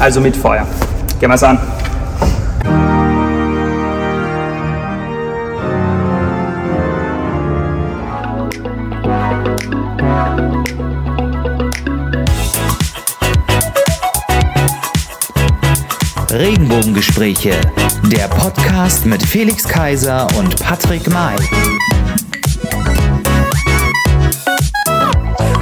also mit Feuer. Gehen wir's an. Regenbogengespräche, der Podcast mit Felix Kaiser und Patrick May.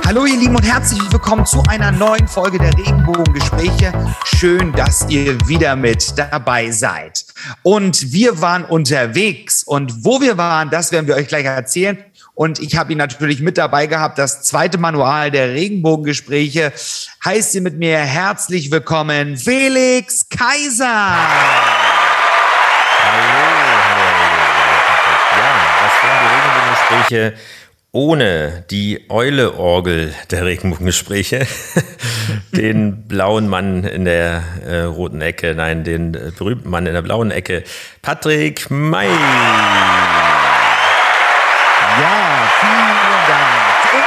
Hallo ihr Lieben und herzlich willkommen zu einer neuen Folge der Regenbogengespräche. Schön, dass ihr wieder mit dabei seid. Und wir waren unterwegs und wo wir waren, das werden wir euch gleich erzählen. Und ich habe ihn natürlich mit dabei gehabt. Das zweite Manual der Regenbogengespräche heißt ihr mit mir herzlich willkommen, Felix Kaiser. Hallo, hallo, hallo. Ja, was waren die Regenbogengespräche ohne die Eule-Orgel der Regenbogengespräche, den blauen Mann in der äh, roten Ecke, nein, den äh, berühmten Mann in der blauen Ecke, Patrick May. Ja, vielen Dank.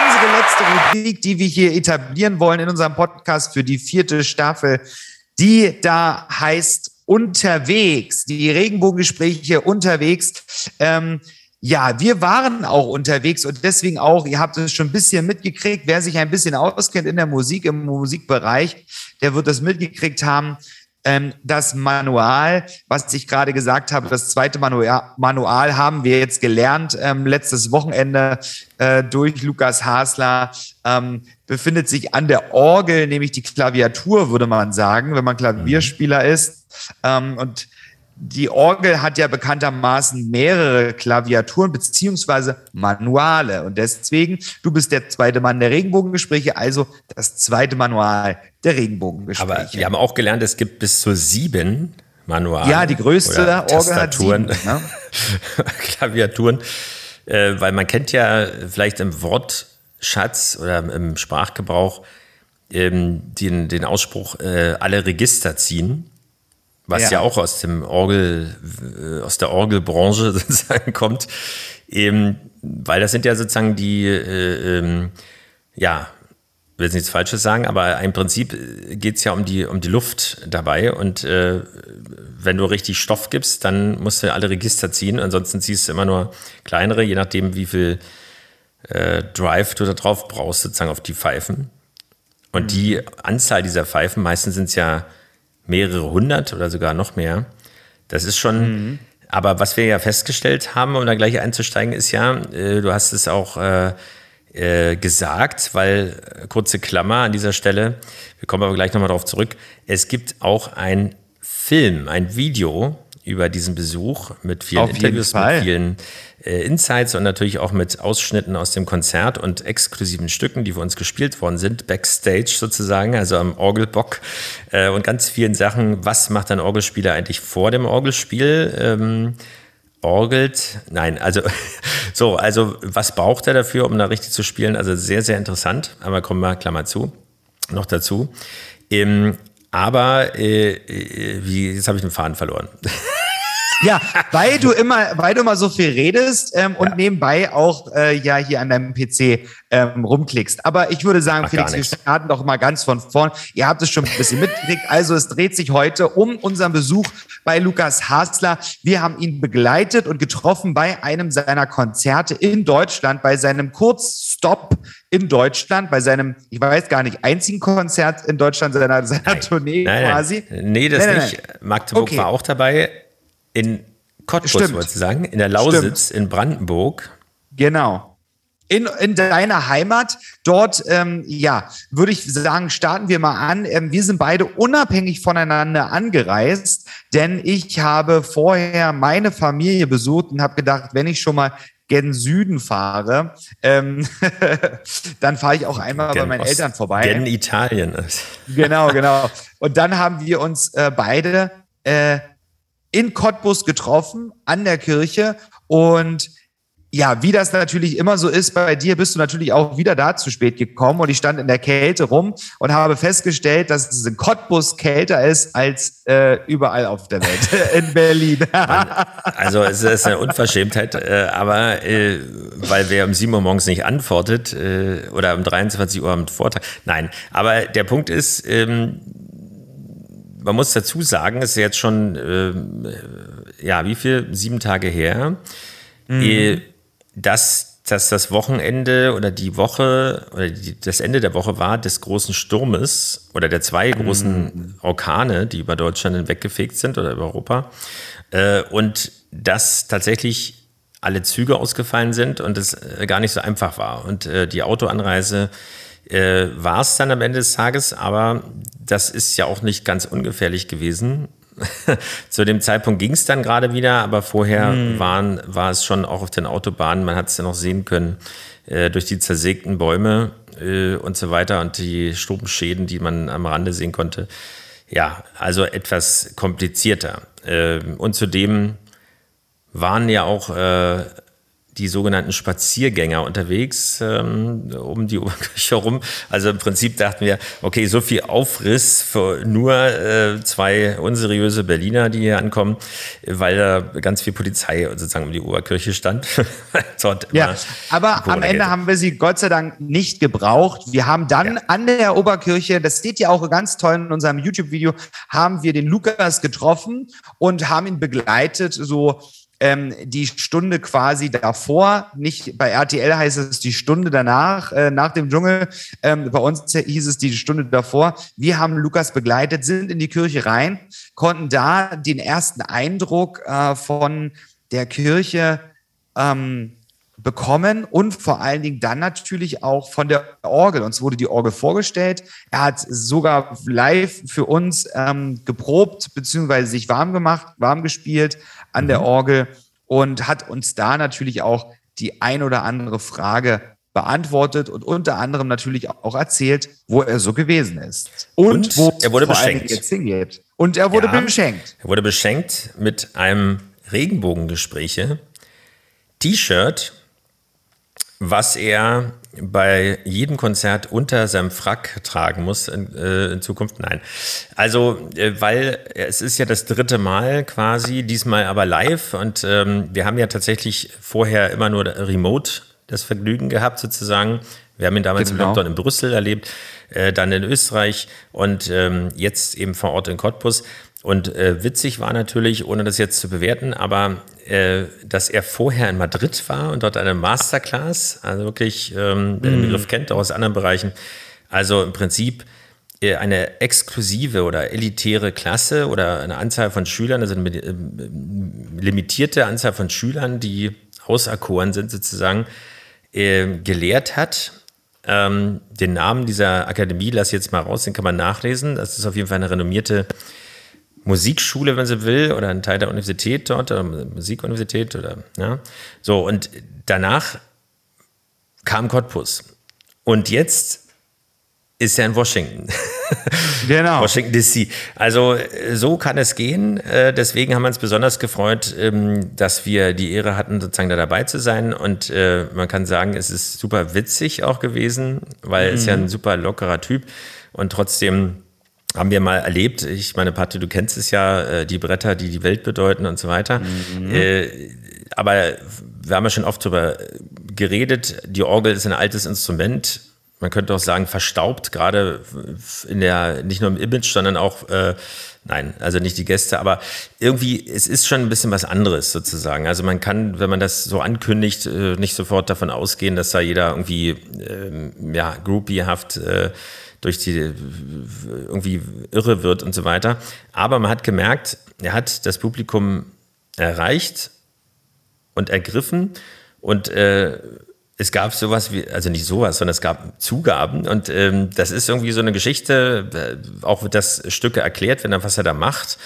Unsere letzte Rubrik, die wir hier etablieren wollen in unserem Podcast für die vierte Staffel, die da heißt Unterwegs, die Regenbogengespräche unterwegs. Ähm, ja, wir waren auch unterwegs und deswegen auch, ihr habt es schon ein bisschen mitgekriegt, wer sich ein bisschen auskennt in der Musik, im Musikbereich, der wird das mitgekriegt haben. Ähm, das Manual, was ich gerade gesagt habe, das zweite Manual, Manual haben wir jetzt gelernt, ähm, letztes Wochenende äh, durch Lukas Hasler, ähm, befindet sich an der Orgel, nämlich die Klaviatur, würde man sagen, wenn man Klavierspieler ist. Und die Orgel hat ja bekanntermaßen mehrere Klaviaturen beziehungsweise Manuale. Und deswegen, du bist der zweite Mann der Regenbogengespräche, also das zweite Manual der Regenbogengespräche. Aber wir haben auch gelernt, es gibt bis zu sieben Manuale. Ja, die größte Orgel hat Tastaturen, sieben, ne? Klaviaturen. Äh, weil man kennt ja vielleicht im Wortschatz oder im Sprachgebrauch ähm, den, den Ausspruch, äh, alle Register ziehen was ja. Ja. auch aus dem Orgel, äh, aus der Orgelbranche sozusagen kommt, eben, weil das sind ja sozusagen die, äh, ähm, ja, ich will jetzt nichts Falsches sagen, aber im Prinzip geht es ja um die, um die Luft dabei und äh, wenn du richtig Stoff gibst, dann musst du alle Register ziehen, ansonsten ziehst du immer nur kleinere, je nachdem wie viel äh, Drive du da drauf brauchst, sozusagen auf die Pfeifen. Und die Anzahl dieser Pfeifen, meistens sind es ja mehrere hundert oder sogar noch mehr. Das ist schon, aber was wir ja festgestellt haben, um da gleich einzusteigen, ist ja, äh, du hast es auch äh, äh, gesagt, weil, äh, kurze Klammer an dieser Stelle, wir kommen aber gleich nochmal darauf zurück, es gibt auch ein Film, ein Video über diesen Besuch mit vielen Auf Interviews, mit vielen äh, Insights und natürlich auch mit Ausschnitten aus dem Konzert und exklusiven Stücken, die für uns gespielt worden sind, backstage sozusagen, also am Orgelbock äh, und ganz vielen Sachen. Was macht ein Orgelspieler eigentlich vor dem Orgelspiel? Ähm, orgelt, nein, also so, also was braucht er dafür, um da richtig zu spielen? Also sehr, sehr interessant, aber kommen wir, Klammer zu, noch dazu. Ähm, aber äh, äh, wie, jetzt habe ich den Faden verloren. Ja, weil du immer, weil du immer so viel redest ähm, und Ja. nebenbei auch äh, ja hier an deinem PC ähm, rumklickst. Aber ich würde sagen, Ach, Felix, wir starten doch mal ganz von vorn. Ihr habt es schon ein bisschen mitgekriegt. Also es dreht sich heute um unseren Besuch bei Lukas Hasler. Wir haben ihn begleitet und getroffen bei einem seiner Konzerte in Deutschland, bei seinem Kurzstop in Deutschland, bei seinem, ich weiß gar nicht, einzigen Konzert in Deutschland seiner, seiner Tournee Nein, nein. quasi. Nee, das Nein, nein, nicht. Magdeburg Okay. war auch dabei. In Cottbus, Stimmt. wollte ich sagen, in der Lausitz, in Brandenburg. Genau. In, in deiner Heimat, dort, ähm, ja, würde ich sagen, starten wir mal an. Ähm, wir sind beide unabhängig voneinander angereist, denn ich habe vorher meine Familie besucht und habe gedacht, wenn ich schon mal gen Süden fahre, ähm, dann fahre ich auch einmal bei Gen meinen Ost- Eltern vorbei. Gen Italien. Genau, genau. Und dann haben wir uns äh, beide äh, in Cottbus getroffen, an der Kirche. Und ja, wie das natürlich immer so ist, bei dir bist du natürlich auch wieder da zu spät gekommen und ich stand in der Kälte rum und habe festgestellt, dass es in Cottbus kälter ist als äh, überall auf der Welt in Berlin. Also es ist eine Unverschämtheit, äh, aber äh, weil wer um 7 Uhr morgens nicht antwortet äh, oder um 23 Uhr am Vortag. Nein, aber der Punkt ist, ähm, man muss dazu sagen, es ist jetzt schon, äh, ja, wie viel? Sieben Tage her, mhm. äh, dass, dass das Wochenende oder die Woche oder die, das Ende der Woche war des großen Sturmes oder der zwei großen mhm. Orkane, die über Deutschland hinweggefegt sind oder über Europa. Äh, und dass tatsächlich alle Züge ausgefallen sind und es äh, gar nicht so einfach war. Und äh, die Autoanreise äh, war es dann am Ende des Tages, aber das ist ja auch nicht ganz ungefährlich gewesen. Zu dem Zeitpunkt ging es dann gerade wieder, aber vorher hm. waren, war es schon auch auf den Autobahnen, man hat es ja noch sehen können, äh, durch die zersägten Bäume äh, und so weiter und die Stromschäden, die man am Rande sehen konnte. Ja, also etwas komplizierter. Äh, und zudem waren ja auch äh, die sogenannten Spaziergänger unterwegs ähm, um die Oberkirche herum. Also im Prinzip dachten wir, okay, so viel Aufriss für nur äh, zwei unseriöse Berliner, die hier ankommen, weil da ganz viel Polizei sozusagen um die Oberkirche stand. ja, aber am Ende haben wir sie Gott sei Dank nicht gebraucht. Wir haben dann ja. an der Oberkirche, das steht ja auch ganz toll in unserem YouTube-Video, haben wir den Lukas getroffen und haben ihn begleitet, so ähm, die Stunde quasi davor, nicht bei RTL heißt es die Stunde danach, äh, nach dem Dschungel. Ähm, bei uns hieß es die Stunde davor. Wir haben Lukas begleitet, sind in die Kirche rein, konnten da den ersten Eindruck äh, von der Kirche ähm, bekommen und vor allen Dingen dann natürlich auch von der Orgel. Uns wurde die Orgel vorgestellt. Er hat sogar live für uns ähm, geprobt beziehungsweise sich warm gemacht, warm gespielt an der mhm. Orgel und hat uns da natürlich auch die ein oder andere Frage beantwortet und unter anderem natürlich auch erzählt, wo er so gewesen ist. Und, und wo er wurde beschenkt. jetzt hingeht. Und er wurde ja, beschenkt. Er wurde beschenkt mit einem Regenbogengespräche T-Shirt, was er bei jedem Konzert unter seinem Frack tragen muss in, äh, in Zukunft? Nein. Also, äh, weil es ist ja das dritte Mal quasi, diesmal aber live und ähm, wir haben ja tatsächlich vorher immer nur remote das Vergnügen gehabt sozusagen. Wir haben ihn damals genau. im Lockdown in Brüssel erlebt, äh, dann in Österreich und ähm, jetzt eben vor Ort in Cottbus. Und äh, witzig war natürlich, ohne das jetzt zu bewerten, aber äh, dass er vorher in Madrid war und dort eine Masterclass, also wirklich, ähm, wer den mhm. Begriff kennt, auch aus anderen Bereichen. Also im Prinzip äh, eine exklusive oder elitäre Klasse oder eine Anzahl von Schülern, also eine äh, limitierte Anzahl von Schülern, die auserkoren sind sozusagen, äh, gelehrt hat. Ähm, den Namen dieser Akademie lasse ich jetzt mal raus, den kann man nachlesen. Das ist auf jeden Fall eine renommierte Musikschule, wenn sie will, oder ein Teil der Universität dort, oder Musikuniversität oder ja. So, und danach kam Cottbus. Und jetzt ist er in Washington. Genau. Washington DC. Also so kann es gehen. Äh, deswegen haben wir uns besonders gefreut, ähm, dass wir die Ehre hatten, sozusagen da dabei zu sein. Und äh, man kann sagen, es ist super witzig auch gewesen, weil mhm. er ist ja ein super lockerer Typ und trotzdem haben wir mal erlebt. Ich meine, Patti, du kennst es ja, äh, die Bretter, die die Welt bedeuten und so weiter. Mhm. Äh, aber wir haben ja schon oft darüber geredet. Die Orgel ist ein altes Instrument. Man könnte auch sagen, verstaubt, gerade in der, nicht nur im Image, sondern auch, äh, nein, also nicht die Gäste, aber irgendwie, es ist schon ein bisschen was anderes sozusagen. Also man kann, wenn man das so ankündigt, äh, nicht sofort davon ausgehen, dass da jeder irgendwie, äh, ja, groupiehaft, äh, durch die irgendwie irre wird und so weiter. Aber man hat gemerkt, er hat das Publikum erreicht und ergriffen und äh, es gab sowas wie, also nicht sowas, sondern es gab Zugaben und ähm, das ist irgendwie so eine Geschichte, äh, auch wird das Stücke erklärt, wenn er was er da macht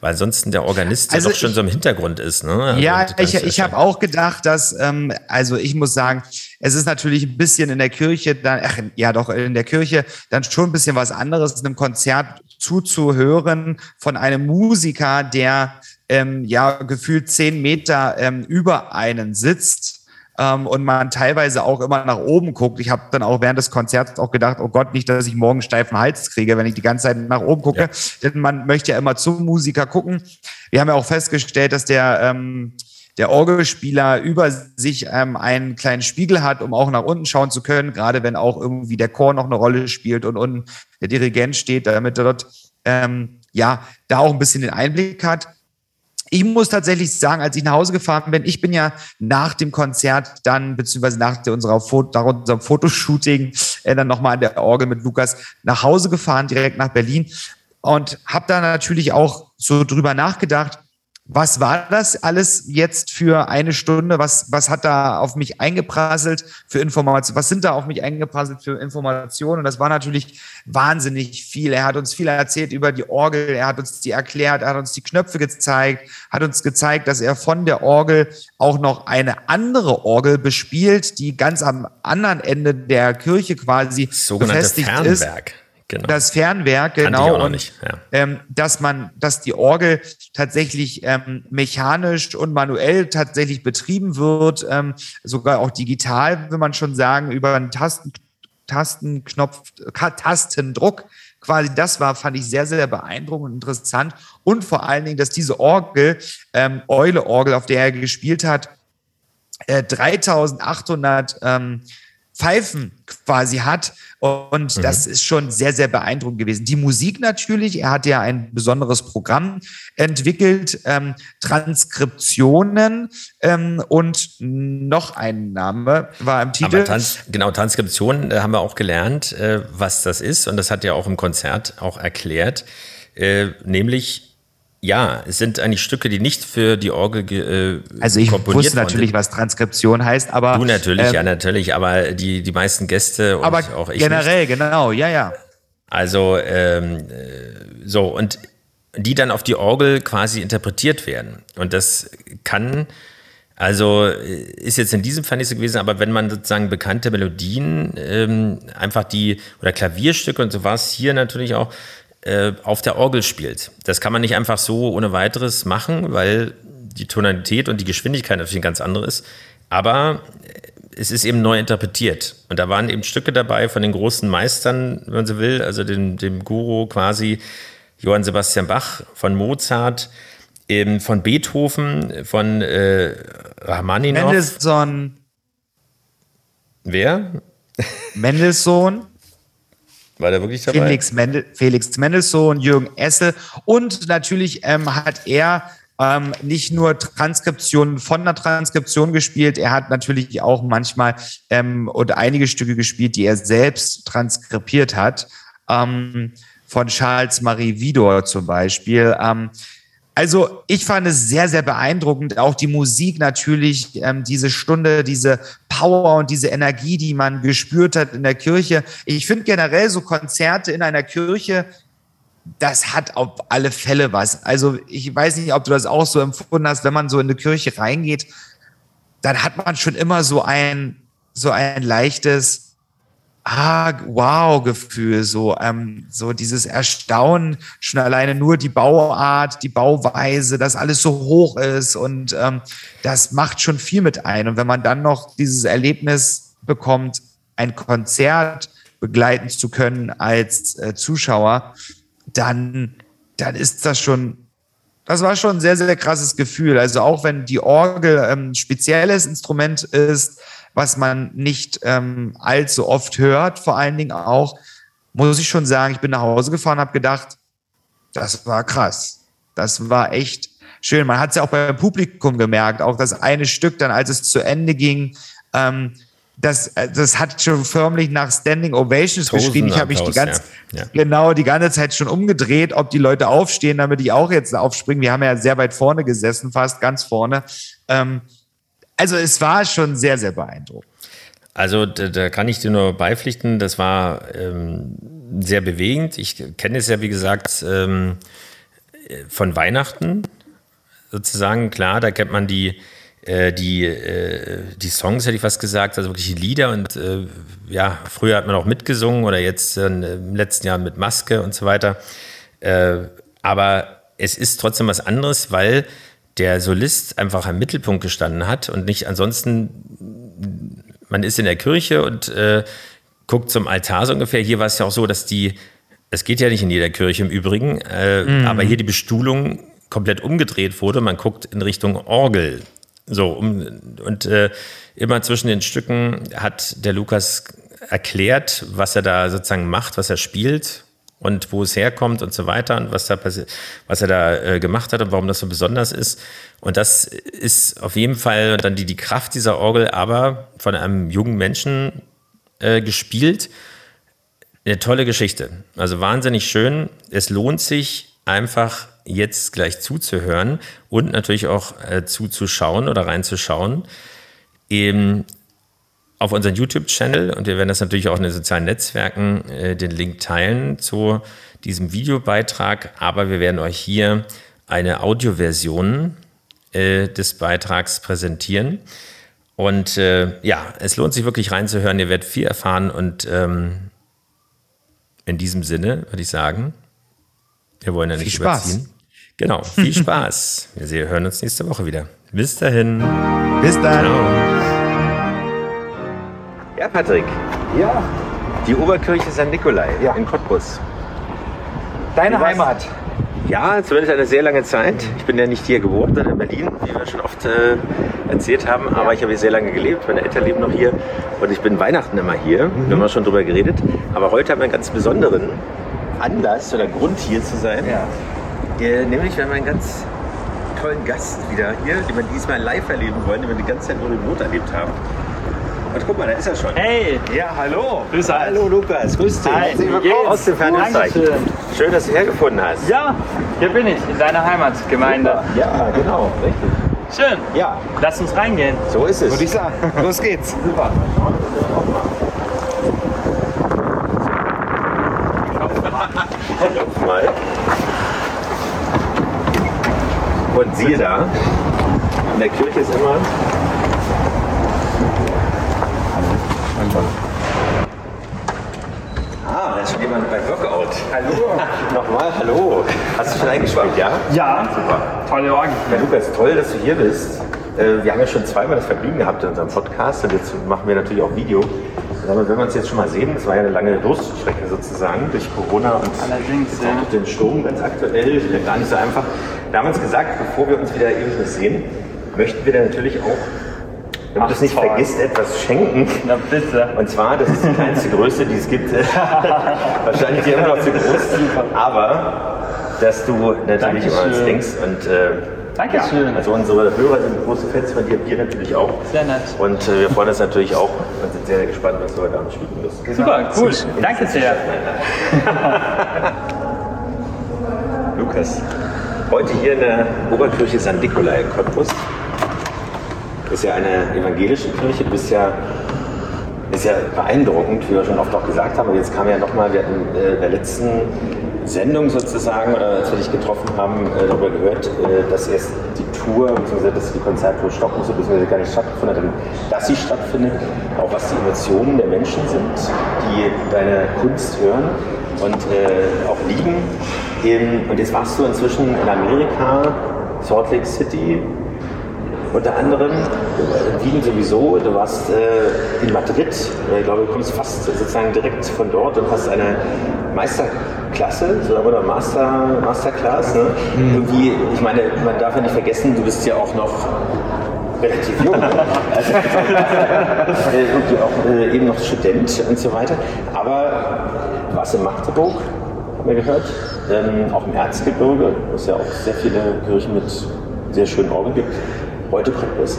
weil sonst der Organist also ja doch schon so im Hintergrund ist. Ne? Also ja, ich, ich habe auch gedacht, dass, ähm, also ich muss sagen, es ist natürlich ein bisschen in der Kirche, dann, ach, ja doch, in der Kirche dann schon ein bisschen was anderes, einem Konzert zuzuhören von einem Musiker, der ähm, ja gefühlt zehn Meter ähm, über einen sitzt ähm, und man teilweise auch immer nach oben guckt. Ich habe dann auch während des Konzerts auch gedacht, oh Gott, nicht, dass ich morgen steifen Hals kriege, wenn ich die ganze Zeit nach oben gucke. Ja. Denn man möchte ja immer zum Musiker gucken. Wir haben ja auch festgestellt, dass der ähm, der Orgelspieler über sich ähm, einen kleinen Spiegel hat, um auch nach unten schauen zu können, gerade wenn auch irgendwie der Chor noch eine Rolle spielt und unten der Dirigent steht, damit er dort ähm, ja, da auch ein bisschen den Einblick hat. Ich muss tatsächlich sagen, als ich nach Hause gefahren bin, ich bin ja nach dem Konzert dann, beziehungsweise nach, unserer Foto, nach unserem Fotoshooting, äh, dann nochmal an der Orgel mit Lukas nach Hause gefahren, direkt nach Berlin. Und habe da natürlich auch so drüber nachgedacht, was war das alles jetzt für eine Stunde? Was, was hat da auf mich eingeprasselt für Informationen? Was sind da auf mich eingeprasselt für Informationen? Und das war natürlich wahnsinnig viel. Er hat uns viel erzählt über die Orgel. Er hat uns die erklärt. Er hat uns die Knöpfe gezeigt. Hat uns gezeigt, dass er von der Orgel auch noch eine andere Orgel bespielt, die ganz am anderen Ende der Kirche quasi Sogenannte befestigt Fernwerk. ist. Genau. Das Fernwerk, genau. und, ja. ähm, dass man, dass die Orgel tatsächlich ähm, mechanisch und manuell tatsächlich betrieben wird, ähm, sogar auch digital, will man schon sagen, über einen Tasten, Tastenknopf, Tastendruck. Quasi das war, fand ich sehr, sehr beeindruckend und interessant. Und vor allen Dingen, dass diese Orgel, ähm, Eule-Orgel, auf der er gespielt hat, äh, 3800 ähm, Pfeifen quasi hat. Und das ist schon sehr, sehr beeindruckend gewesen. Die Musik natürlich, er hat ja ein besonderes Programm entwickelt, ähm, Transkriptionen ähm, und noch ein Name war im Titel. Aber Trans genau, Transkription äh, haben wir auch gelernt, äh, was das ist. Und das hat er auch im Konzert auch erklärt. Äh, nämlich, ja, es sind eigentlich Stücke, die nicht für die Orgel ge- äh, also ich komponiert wusste natürlich, was Transkription heißt, aber Du natürlich, ähm, ja, natürlich, aber die, die meisten Gäste und aber auch ich. generell, genau, ja, ja. Nicht. Also, ähm, äh, so, und die dann auf die Orgel quasi interpretiert werden. Und das kann, also äh, ist jetzt in diesem Fall nicht so gewesen, aber wenn man sozusagen bekannte Melodien, ähm, einfach die, oder Klavierstücke und so war es hier natürlich auch, äh, auf der Orgel spielt. Das kann man nicht einfach so ohne weiteres machen, weil die Tonalität und die Geschwindigkeit natürlich ein ganz andere ist. Aber es ist eben neu interpretiert. Und da waren eben Stücke dabei von den großen Meistern, wenn man so will, also dem, dem Guru quasi, Johann Sebastian Bach, von Mozart, eben von Beethoven, von äh, Rachmaninoff. Mendelssohn, Wer? Mendelssohn, War der wirklich dabei? Felix, Mendel, Felix Mendelssohn, Jürgen Essel und natürlich ähm, hat er ähm, nicht nur Transkriptionen von einer Transkription gespielt, er hat natürlich auch manchmal ähm, und einige Stücke gespielt, die er selbst transkribiert hat, ähm, von Charles Marie Widor zum Beispiel. Ähm, also ich fand es sehr, sehr beeindruckend. Auch die Musik natürlich, ähm, diese Stunde, diese Power und diese Energie, die man gespürt hat in der Kirche. Ich finde generell so Konzerte in einer Kirche, das hat auf alle Fälle was. Also ich weiß nicht, ob du das auch so empfunden hast, wenn man so in eine Kirche reingeht, dann hat man schon immer so ein, so ein leichtes, ah, wow Gefühl, so, ähm, so dieses Erstaunen, schon alleine nur die Bauart, die Bauweise, dass alles so hoch ist und ähm, das macht schon viel mit ein. Und wenn man dann noch dieses Erlebnis bekommt, ein Konzert begleiten zu können als äh, Zuschauer, dann, dann ist das schon das war schon ein sehr, sehr krasses Gefühl. Also auch wenn die Orgel ähm, spezielles Instrument ist, was man nicht ähm, allzu oft hört, vor allen Dingen auch, muss ich schon sagen, ich bin nach Hause gefahren, habe gedacht, das war krass. Das war echt schön. Man hat es ja auch beim Publikum gemerkt, auch das eine Stück dann, als es zu Ende ging, ähm, das, äh, das hat schon förmlich nach Standing Ovations geschrien. Ich habe mich die ganze, ja. Ja. genau die ganze Zeit schon umgedreht, ob die Leute aufstehen, damit ich auch jetzt aufspringen. Wir haben ja sehr weit vorne gesessen, fast ganz vorne. Ähm, also es war schon sehr, sehr beeindruckend. Also da, da kann ich dir nur beipflichten, das war ähm, sehr bewegend. Ich kenne es ja, wie gesagt, ähm, von Weihnachten sozusagen. Klar, da kennt man die, äh, die, äh, die Songs, hätte ich fast gesagt, also wirklich die Lieder. Und äh, ja, früher hat man auch mitgesungen oder jetzt äh, im letzten Jahr mit Maske und so weiter. Äh, aber es ist trotzdem was anderes, weil der Solist einfach im Mittelpunkt gestanden hat und nicht ansonsten man ist in der Kirche und äh, guckt zum Altar so ungefähr. Hier war es ja auch so, dass die, es geht ja nicht in jeder Kirche im Übrigen, äh, aber hier die Bestuhlung komplett umgedreht wurde. Man guckt in Richtung Orgel. So, um, und äh, immer zwischen den Stücken hat der Lukas erklärt, was er da sozusagen macht, was er spielt. Und wo es herkommt und so weiter und was, da passiert, was er da äh, gemacht hat und warum das so besonders ist. Und das ist auf jeden Fall dann die, die Kraft dieser Orgel, aber von einem jungen Menschen äh, gespielt. Eine tolle Geschichte. Also wahnsinnig schön. Es lohnt sich einfach jetzt gleich zuzuhören und natürlich auch äh, zuzuschauen oder reinzuschauen. Eben auf unseren YouTube-Channel und wir werden das natürlich auch in den sozialen Netzwerken äh, den Link teilen zu diesem Videobeitrag, aber wir werden euch hier eine Audioversion äh, des Beitrags präsentieren. Und äh, ja, es lohnt sich wirklich reinzuhören, ihr werdet viel erfahren und ähm, in diesem Sinne würde ich sagen, wir wollen ja nicht Viel Spaß. überziehen. Genau, viel Spaß. Wir hören uns nächste Woche wieder. Bis dahin. Bis dann. Ja, Patrick. Ja, Die Oberkirche St. Nikolai Ja. in Cottbus. deine? Heimat. Ja, zumindest eine sehr lange Zeit. Ich bin ja nicht hier geboren, sondern in Berlin, wie wir schon oft äh, erzählt haben. Aber ich habe hier sehr lange gelebt. Meine Eltern leben noch hier. Und ich bin Weihnachten immer hier. Wir haben ja schon drüber geredet. Aber heute haben wir einen ganz besonderen Anlass oder Grund hier zu sein. Äh, nämlich, wir haben einen ganz tollen Gast wieder hier, den wir diesmal live erleben wollen, den wir die ganze Zeit nur remote erlebt haben. Und guck mal, da ist er schon. Hey, Ja, hallo. Grüß euch. Hallo Lukas, grüß dich. Hi, wie geht's? Aus dem Fernseher. Dankeschön. Schön, dass du hergefunden hast. ja, hier bin ich, in deiner Heimatgemeinde. Ja, genau, richtig. Schön, Ja, lass uns reingehen. so ist es. Würde ich sagen. Los geht's. Super. Mal. Und siehe da, in der Kirche ist immer. Ah, da ist schon jemand beim Workout. Hallo. Nochmal, hallo. Hast du schon eingespielt, ja? Ja, Super. tolle Orgel. Ja, Lukas, toll, dass du hier bist. Äh, Wir haben ja schon zweimal das Vergnügen gehabt in unserem Podcast und jetzt machen wir natürlich auch Video. Aber wenn wir uns jetzt schon mal sehen, das war ja eine lange Durststrecke sozusagen durch Corona und Allerdings, ja. den Sturm ganz aktuell, gar nicht so einfach. Wir haben uns gesagt, bevor wir uns wieder ewig nicht sehen, möchten wir dir natürlich auch, wenn du das nicht toll. vergisst, etwas schenken. Na bitte. Und zwar, das ist die kleinste Größe, die es gibt. Wahrscheinlich hier immer noch zu groß. Aber, dass du natürlich immer ans denkst. Und, äh, Dankeschön. Ja, also unsere Hörer sind große Fans von dir, wir natürlich auch. Sehr nett. Und äh, wir freuen uns natürlich auch und sind sehr, sehr gespannt, was du heute Abend spielen wirst. Super, cool. Danke sehr. Lukas, heute hier in der Oberkirche St. Nikolai in Cottbus. Ist ja eine evangelische Kirche, bist ja, ist ja beeindruckend, wie wir schon oft auch gesagt haben. Und jetzt kam ja nochmal, wir hatten äh, in der letzten Sendung sozusagen, oder als wir dich getroffen haben, äh, darüber gehört, äh, dass erst die Tour, beziehungsweise dass die Konzerttour stoppen musste, beziehungsweise gar nicht stattgefunden hat, dass sie stattfindet, auch was die Emotionen der Menschen sind, die deine Kunst hören und äh, auch lieben. Ähm, und jetzt warst du inzwischen in Amerika, Salt Lake City, unter anderem, in Wien sowieso, du warst äh, in Madrid, äh, ich glaube, du kommst fast sozusagen direkt von dort und hast eine Meisterklasse oder Master, Masterclass. Ne? Irgendwie, ich meine, man darf ja nicht vergessen, du bist ja auch noch relativ jung. Also, äh, irgendwie auch äh, eben noch Student und so weiter. Aber du warst in Magdeburg, haben wir gehört, ähm, auch im Erzgebirge, wo es ja auch sehr viele Kirchen mit sehr schönen Orgeln gibt. Heute Cottbus.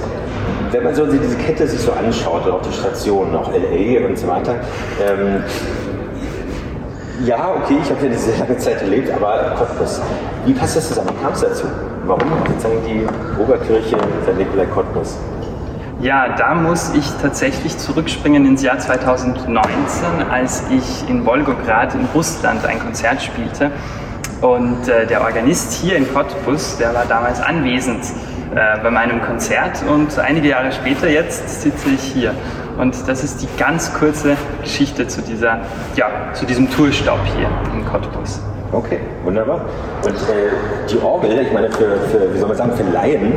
Wenn man so diese Kette sich so anschaut, auch die Stationen, auch LA und so weiter, ähm, ja, okay, ich habe eine sehr lange Zeit gelebt, aber Cottbus. Wie passt das zusammen? Wie kam es dazu? Warum sozusagen die Oberkirche St. Nikolai Cottbus? Ja, da muss ich tatsächlich zurückspringen ins Jahr 2019, als ich in Wolgograd in Russland ein Konzert spielte. Und äh, der Organist hier in Cottbus, der war damals anwesend äh, bei meinem Konzert. Und einige Jahre später, jetzt sitze ich hier. Und das ist die ganz kurze Geschichte zu, dieser, ja, zu diesem Tourstopp hier in Cottbus. Okay, wunderbar. Und äh, die Orgel, ich meine, für, für, wie soll man sagen, für Laien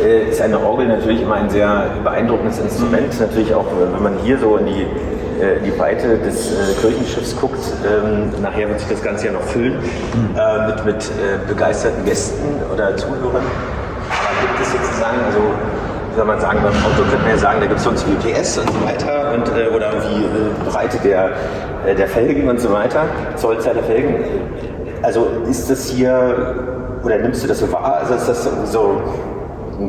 äh, ist eine Orgel natürlich immer ein sehr beeindruckendes Instrument. Natürlich auch, äh, wenn man hier so in die, äh, die Weite des äh, Kirchenschiffs guckt, ähm, nachher wird sich das Ganze ja noch füllen äh, mit, mit äh, begeisterten Gästen oder Zuhörern. Sozusagen, also wie soll man sagen, beim Auto könnte man ja sagen, da gibt es so und so viel PS und so weiter und, äh, oder wie äh, Breite der, äh, der Felgen und so weiter, Zollzahl der Felgen. Also ist das hier, oder nimmst du das so wahr? Also ist das so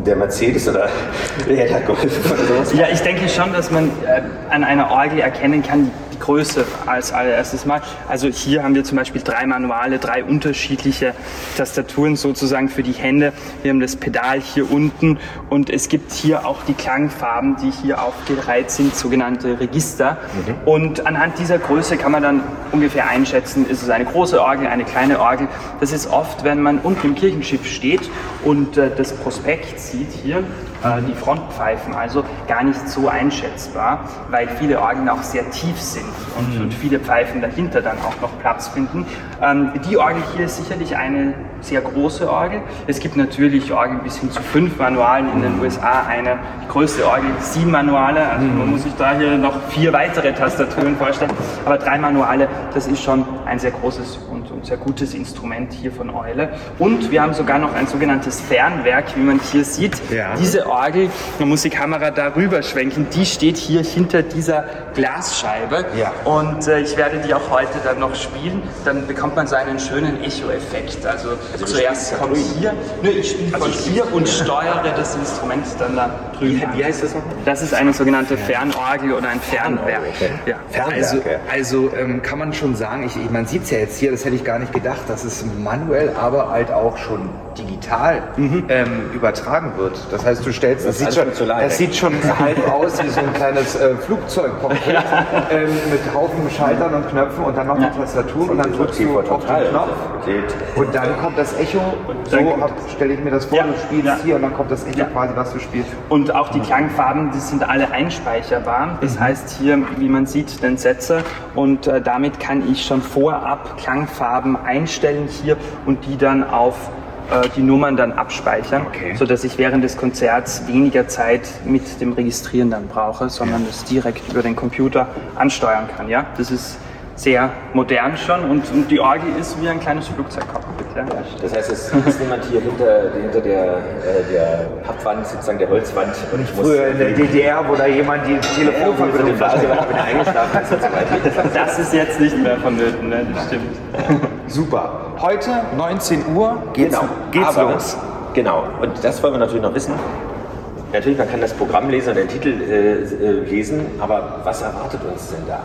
der Mercedes oder der Golf oder sowas? Ja, ich denke schon, dass man äh, an einer Orgel erkennen kann, die Größe als allererstes Mal. Also hier haben wir zum Beispiel drei Manuale, drei unterschiedliche Tastaturen sozusagen für die Hände. Wir haben das Pedal hier unten und es gibt hier auch die Klangfarben, die hier aufgereiht sind, sogenannte Register. Und anhand dieser Größe kann man dann ungefähr einschätzen, ist es eine große Orgel, eine kleine Orgel. Das ist oft, wenn man unten im Kirchenschiff steht und äh, das Prospekt sieht hier, äh, die Frontpfeifen, also gar nicht so einschätzbar, weil viele Orgeln auch sehr tief sind und, und viele Pfeifen dahinter dann auch noch Platz finden. Ähm, die Orgel hier ist sicherlich eine sehr große Orgel. Es gibt natürlich Orgeln bis hin zu fünf Manualen in den USA. Eine größte Orgel, sieben Manuale. Also man muss sich da hier noch vier weitere Tastaturen vorstellen. Aber drei Manuale, das ist schon ein sehr großes und, und sehr gutes Instrument hier von Eule. Und wir haben sogar noch ein sogenanntes Fernwerk, wie man hier sieht. Ja. Diese Orgel, man muss die Kamera darüber schwenken, die steht hier hinter dieser Glasscheibe. Ja. Und äh, ich werde die auch heute dann noch spielen. Dann bekommt man so einen schönen Echo-Effekt. Also, zuerst kommt hier, nur ich spiele von hier und steuere das Instrument dann da drüben. Wie heißt das nochmal? Das ist eine sogenannte Fernorgel oder ein Fernwerk. Ja. Also, also ähm, kann man schon sagen, ich, man sieht es ja jetzt hier, das hätte ich gar nicht gedacht, dass es manuell, aber halt auch schon digital ähm, übertragen wird. Das heißt, du stellst, das, sieht alles schon, das sieht schon halb aus wie so ein kleines äh, Flugzeugcockpit ähm, mit Haufen Schaltern und Knöpfen und dann noch eine Tastatur und dann drückst du auf den Knopf und dann kommt das Echo. So dann- hab- stelle ich mir das vor, Ja, du spielst ja. hier und dann kommt das Echo Ja. quasi, was du spielst. Und auch die Klangfarben, die sind alle einspeicherbar. Das heißt hier, wie man sieht, den Setzer. Und äh, damit kann ich schon vorab Klangfarben einstellen hier und die dann auf äh, die Nummern dann abspeichern, Okay. sodass ich während des Konzerts weniger Zeit mit dem Registrieren dann brauche, sondern das direkt über den Computer ansteuern kann. Ja? Das ist sehr modern schon und, und die Orgel ist wie ein kleines Flugzeugcockpit. Ja? Das heißt, es ist niemand hier hinter, hinter der, äh, der Pappwand, sozusagen der Holzwand. Und ich muss Früher in der DDR, wo da jemand die Telefonverbindung er eingeschlafen ist und so weiter. Das ist jetzt nicht mehr vonnöten, ne? das stimmt. Super. Heute 19 Uhr geht's, Genau. geht's Aber- los. Genau. Und das wollen wir natürlich noch wissen. Natürlich, man kann das Programm lesen und den Titel äh, äh, lesen, aber was erwartet uns denn da?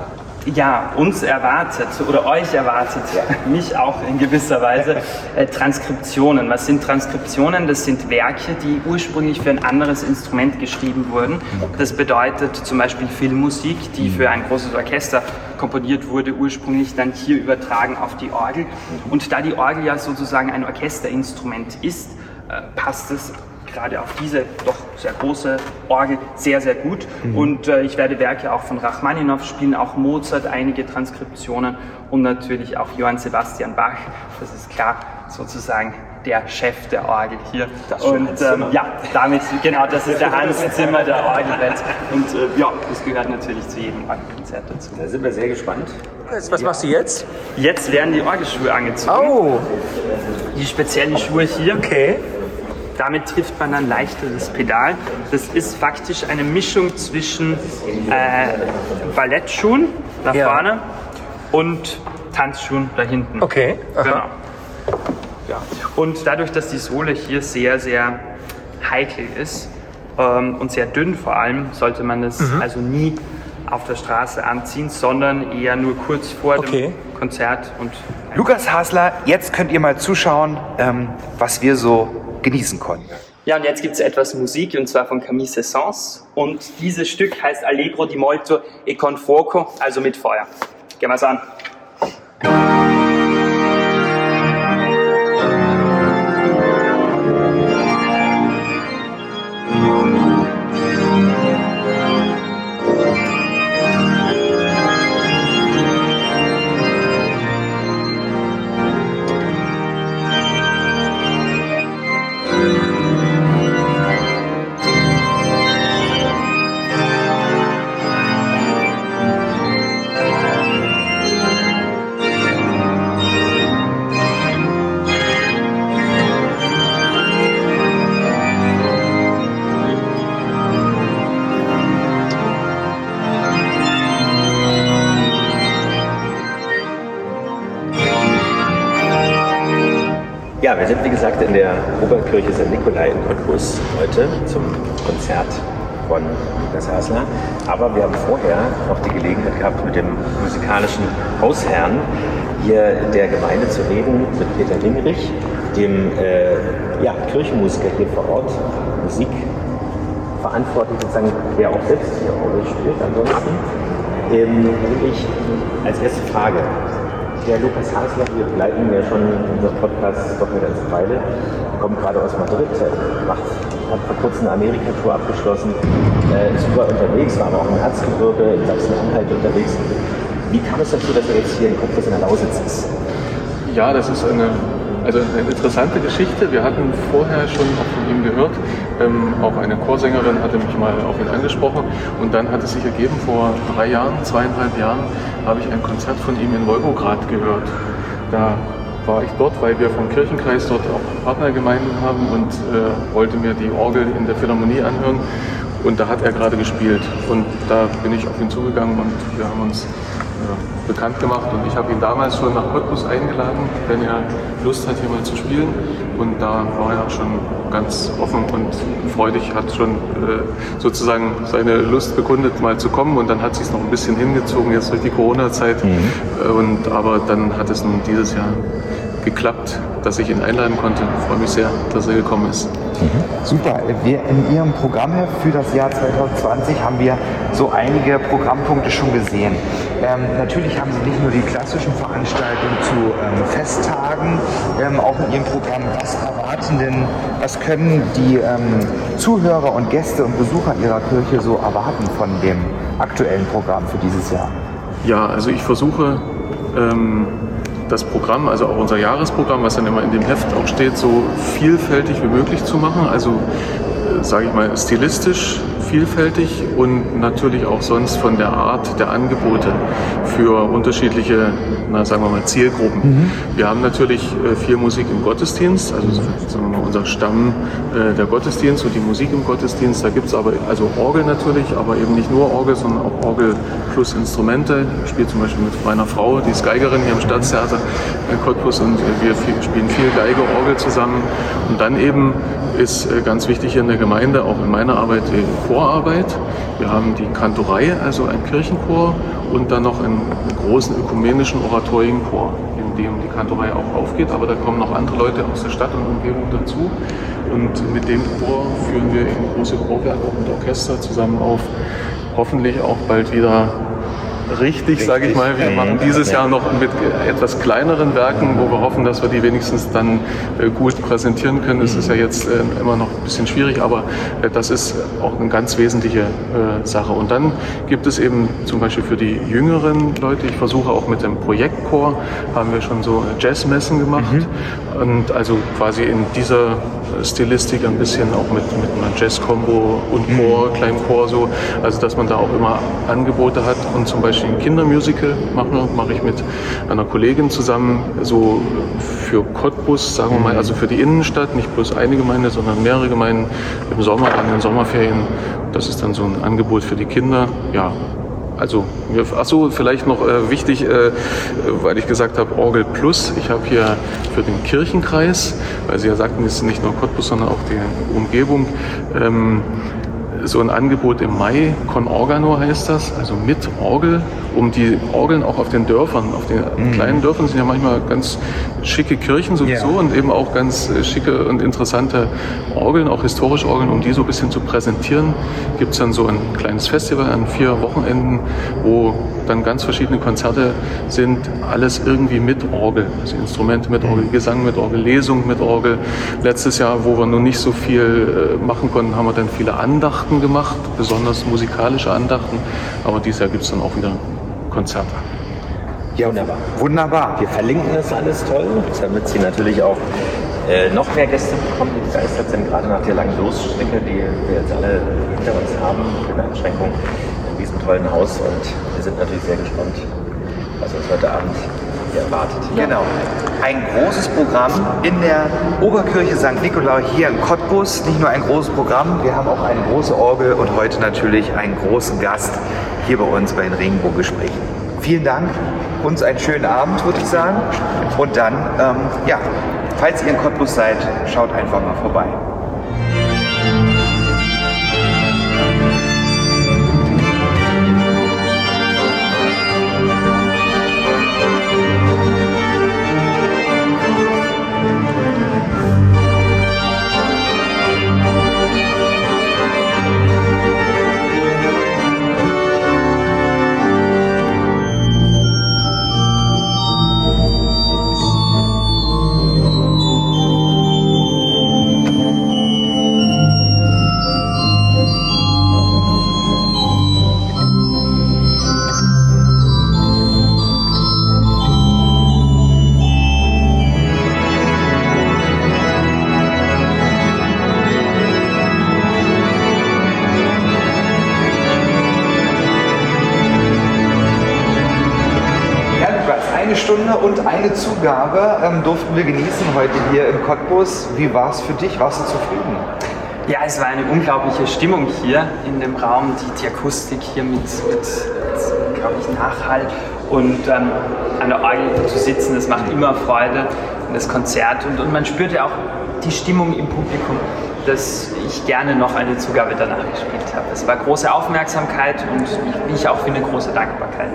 Ja, uns erwartet oder euch erwartet, mich auch in gewisser Weise, äh, Transkriptionen. Was sind Transkriptionen? Das sind Werke, die ursprünglich für ein anderes Instrument geschrieben wurden. Das bedeutet zum Beispiel Filmmusik, die für ein großes Orchester komponiert wurde, ursprünglich dann hier übertragen auf die Orgel. Und da die Orgel ja sozusagen ein Orchesterinstrument ist, äh, passt es gerade auf diese doch sehr große Orgel sehr, sehr gut. Und äh, ich werde Werke auch von Rachmaninow spielen, auch Mozart, einige Transkriptionen und natürlich auch Johann Sebastian Bach. Das ist klar sozusagen der Chef der Orgel hier. Das ist schon und Zimmer. ja, damit, genau, das ist der Hans Zimmer der Orgelwelt. Und äh, ja, das gehört natürlich zu jedem Orgelkonzert dazu. Da sind wir sehr gespannt. Was machst du jetzt? Jetzt werden die Orgelschuhe angezogen. Oh, Die speziellen Schuhe hier. okay. Damit trifft man dann leichter das Pedal. Das ist faktisch eine Mischung zwischen äh, Ballettschuhen nach Ja. vorne und Tanzschuhen da hinten. Okay, aha. Genau. Ja. Und dadurch, dass die Sohle hier sehr, sehr heikel ist ähm, und sehr dünn vor allem, sollte man es Mhm. also nie auf der Straße anziehen, sondern eher nur kurz vor Okay. dem Konzert und Lukas Hasler, jetzt könnt ihr mal zuschauen, ähm, was wir so genießen konnten. Ja, und jetzt gibt es etwas Musik, und zwar von Camille Saint-Saëns. Und dieses Stück heißt Allegro di molto e con fuoco, also mit Feuer. Gehen wir es an. Oberkirche St. Nikolai in Cottbus heute zum Konzert von Lukas Hasler. Aber wir haben vorher noch die Gelegenheit gehabt, mit dem musikalischen Hausherrn hier der Gemeinde zu reden, mit Peter Lingerich, dem äh, ja, Kirchenmusiker hier vor Ort, Musik verantwortlich sozusagen, der auch selbst hier Rolle spielt. Ansonsten ähm, ich als erste Frage, der Lukas Hasler, wir begleiten ja schon unseren Podcast doch eine ganze Weile, kommt gerade aus Madrid, macht, hat vor kurzem eine Amerika-Tour abgeschlossen, äh, ist überall unterwegs, war aber auch im Erzgebirge, in Sachsen-Anhalt unterwegs. Wie kam es dazu, dass er jetzt hier in Cottbus in der Lausitz ist? Ja, das ist eine, also eine interessante Geschichte. Wir hatten vorher schon auch von ihm gehört. Ähm, auch eine Chorsängerin hatte mich mal auf ihn angesprochen. Und dann hat es sich ergeben, vor drei Jahren, zweieinhalb Jahren, habe ich ein Konzert von ihm in Wolgograd gehört. Da war ich dort, weil wir vom Kirchenkreis dort auch Partnergemeinden haben und äh, wollte mir die Orgel in der Philharmonie anhören. Und da hat er gerade gespielt. Und da bin ich auf ihn zugegangen und wir haben uns äh, bekannt gemacht. Und ich habe ihn damals schon nach Cottbus eingeladen, wenn er Lust hat, hier mal zu spielen. Und da war er schon ganz offen und freudig, hat schon äh, sozusagen seine Lust bekundet, mal zu kommen. Und dann hat sich noch ein bisschen hingezogen, jetzt durch die Corona-Zeit. Mhm. Äh, und, aber dann hat es nun dieses Jahr geklappt, dass ich ihn einladen konnte. Ich freue mich sehr, dass er gekommen ist. Mhm. Super. Wir in Ihrem Programmheft für das Jahr 2020 haben wir so einige Programmpunkte schon gesehen. Ähm, natürlich haben Sie nicht nur die klassischen Veranstaltungen zu ähm, Festtagen, ähm, auch in Ihrem Programm. Was erwarten denn, was können die ähm, Zuhörer und Gäste und Besucher Ihrer Kirche so erwarten von dem aktuellen Programm für dieses Jahr? Ja, also ich versuche ähm, das Programm, also auch unser Jahresprogramm, was dann immer in dem Heft auch steht, so vielfältig wie möglich zu machen. Also äh, sage ich mal stilistisch vielfältig und natürlich auch sonst von der Art der Angebote für unterschiedliche, na, sagen wir mal, Zielgruppen. Mhm. Wir haben natürlich äh, viel Musik im Gottesdienst, also sagen wir mal, unser Stamm äh, der Gottesdienst und die Musik im Gottesdienst. Da gibt es aber also Orgel natürlich, aber eben nicht nur Orgel, sondern auch Orgel plus Instrumente. Ich spiele zum Beispiel mit meiner Frau, die ist Geigerin hier im Staatstheater in Cottbus und wir spielen viel Geige, Orgel zusammen. Und dann eben ist äh, ganz wichtig hier in der Gemeinde, auch in meiner Arbeit, die Chorarbeit. Wir haben die Kantorei, also ein Kirchenchor und dann noch einen großen ökumenischen Oratorienchor, in dem die Kantorei auch aufgeht. Aber da kommen noch andere Leute aus der Stadt und Umgebung dazu. Und mit dem Chor führen wir in große Chorwerke und Orchester zusammen auf. Hoffentlich auch bald wieder richtig, sage ich mal. Wir machen dieses Jahr noch mit etwas kleineren Werken, wo wir hoffen, dass wir die wenigstens dann äh, gut präsentieren können. Das ist ja jetzt äh, immer noch ein bisschen schwierig, aber äh, das ist auch eine ganz wesentliche Sache. Und dann gibt es eben zum Beispiel für die jüngeren Leute, ich versuche auch mit dem Projektchor, haben wir schon so Jazzmessen gemacht. Mhm. Und also quasi in dieser Stilistik ein bisschen auch mit, mit einer Jazz-Kombo und Chor, mhm. kleinem Chor so. Also dass man da auch immer Angebote hat und zum Beispiel ein Kindermusical mache, mache ich mit einer Kollegin zusammen, so für Cottbus, sagen wir mal, also für die Innenstadt, nicht bloß eine Gemeinde, sondern mehrere Gemeinden im Sommer, an den Sommerferien. Das ist dann so ein Angebot für die Kinder. Ja, also, ach so, vielleicht noch äh, wichtig, äh, weil ich gesagt habe, Orgel Plus. Ich habe hier für den Kirchenkreis, weil Sie ja sagten, es ist nicht nur Cottbus, sondern auch die Umgebung, ähm, so ein Angebot im Mai, Con Organo heißt das, also mit Orgel, um die Orgeln auch auf den Dörfern, auf den mhm. kleinen Dörfern sind ja manchmal ganz schicke Kirchen sowieso yeah. und eben auch ganz äh, schicke und interessante Orgeln, auch historische Orgeln, um die so ein bisschen zu präsentieren, gibt es dann so ein kleines Festival an vier Wochenenden, wo dann ganz verschiedene Konzerte sind, alles irgendwie mit Orgel, also Instrumente mit Orgel, mhm. Gesang mit Orgel, Lesung mit Orgel. Letztes Jahr, wo wir noch nicht so viel äh, machen konnten, haben wir dann viele Andachten gemacht, besonders musikalische Andachten, aber dieses Jahr gibt es dann auch wieder Konzerte. Ja, wunderbar. Wunderbar. Wir verlinken das alles toll, damit Sie natürlich auch äh, noch mehr Gäste bekommen, die begeistert sind, gerade nach der langen Durststrecke, die wir jetzt alle hinter uns haben, mit der Einschränkung in diesem tollen Haus. Und wir sind natürlich sehr gespannt, was uns heute Abend erwartet. Genau. Ein großes Programm in der Oberkirche St. Nikolaus hier in Cottbus. Nicht nur ein großes Programm, wir haben auch eine große Orgel und heute natürlich einen großen Gast hier bei uns bei den Regenbogen-Gesprächen. Vielen Dank, uns einen schönen Abend, würde ich sagen. Und dann, ähm, ja, falls ihr in Cottbus seid, schaut einfach mal vorbei. Eine Zugabe ähm, durften wir genießen heute hier in Cottbus. Wie war es für dich? Warst du zufrieden? Ja, es war eine unglaubliche Stimmung hier in dem Raum, die, die Akustik hier mit, mit, glaube ich, Nachhall und ähm, an der Orgel zu sitzen, das macht immer Freude in das Konzert und, und man spürt ja auch die Stimmung im Publikum, dass ich gerne noch eine Zugabe danach gespielt habe. Es war große Aufmerksamkeit und wie ich auch finde, große Dankbarkeit.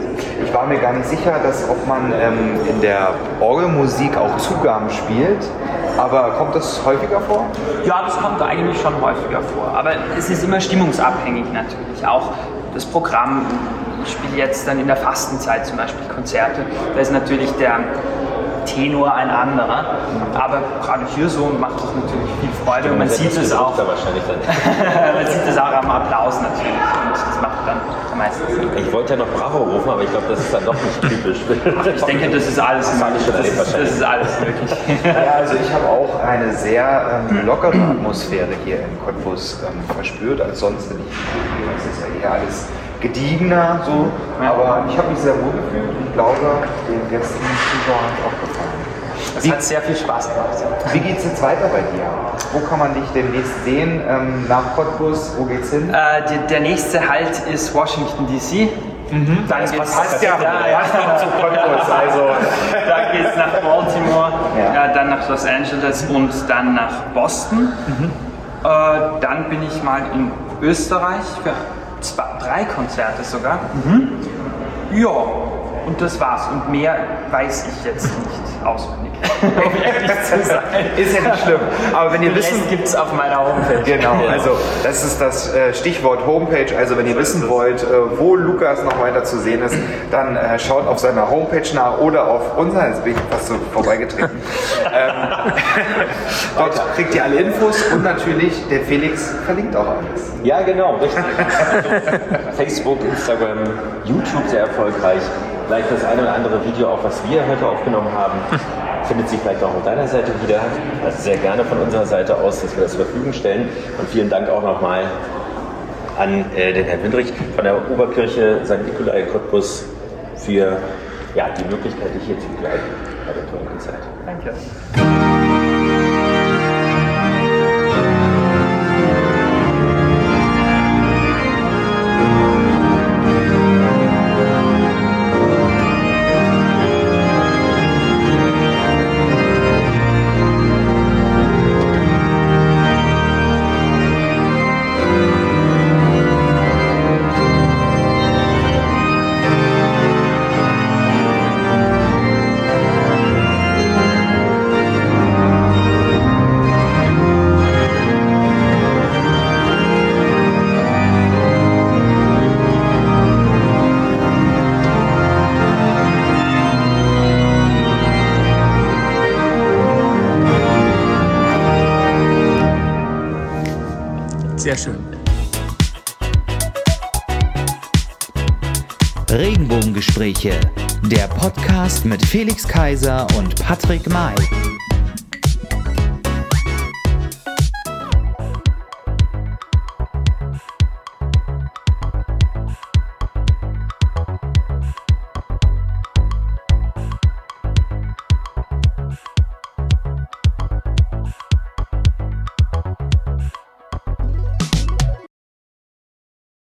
Ich war mir gar nicht sicher, dass ob man ähm, in der Orgelmusik auch Zugaben spielt. Aber kommt das häufiger vor? Ja, das kommt eigentlich schon häufiger vor. Aber es ist immer stimmungsabhängig natürlich. Auch das Programm. Ich spiele jetzt dann in der Fastenzeit zum Beispiel Konzerte. Da ist natürlich der Tenor ein anderer. Aber gerade hier so macht es natürlich viel Freude und man sieht es auch. Da wahrscheinlich dann. man sieht es auch am Applaus natürlich. Und das macht dann am meisten Sinn. Ich wollte ja noch Bravo rufen, aber ich glaube, das ist dann doch nicht typisch. Ich denke, das ist alles ich schon Das ist, das ist alles möglich. Ja, also ich habe auch eine sehr ähm, lockere Atmosphäre hier in Cottbus ähm, verspürt als sonst in Italien. Es ist ja eher alles gediegener so, aber ich habe mich sehr wohl gefühlt und ich glaube, den Gästen und Zuschauern hat auch Es hat sehr viel Spaß gemacht. Wie geht es jetzt weiter bei dir? Wo kann man dich demnächst sehen? Ähm, nach Cottbus, wo geht's hin? Äh, der, der nächste Halt ist Washington DC. Dann geht's, passt ja, ja, noch zu Cottbus, also. Dann geht es nach Baltimore, Ja. dann nach Los Angeles und dann nach Boston. Äh, dann bin ich mal in Österreich für zwei, drei Konzerte sogar. Ja, und das war's. Und mehr weiß ich jetzt nicht auswendig. um ehrlich zu sein. Ist ja nicht schlimm. Aber wenn ihr Den wissen Rest gibt's auf meiner Homepage. Genau, also das ist das äh, Stichwort Homepage. Also wenn ihr wissen wollt, äh, wo Lukas noch weiter zu sehen ist, dann äh, schaut auf seiner Homepage nach oder auf unserer, jetzt bin ich fast so vorbeigetreten. ähm, dort kriegt ihr alle Infos und natürlich der Felix verlinkt auch alles. Ja, genau, richtig. Also, Facebook, Instagram, YouTube sehr erfolgreich. Vielleicht das eine oder andere Video, auch was wir heute aufgenommen haben, findet sich vielleicht auch auf deiner Seite wieder. Also sehr gerne von unserer Seite aus, dass wir das zur Verfügung stellen. Und vielen Dank auch nochmal an äh, den Herrn Windrich von der Oberkirche St. Nikolai Cottbus für ja, die Möglichkeit, dich hier zu begleiten bei der tollen Konzert. Danke. Regenbogengespräche, der Podcast mit Felix Kaiser und Patrick May.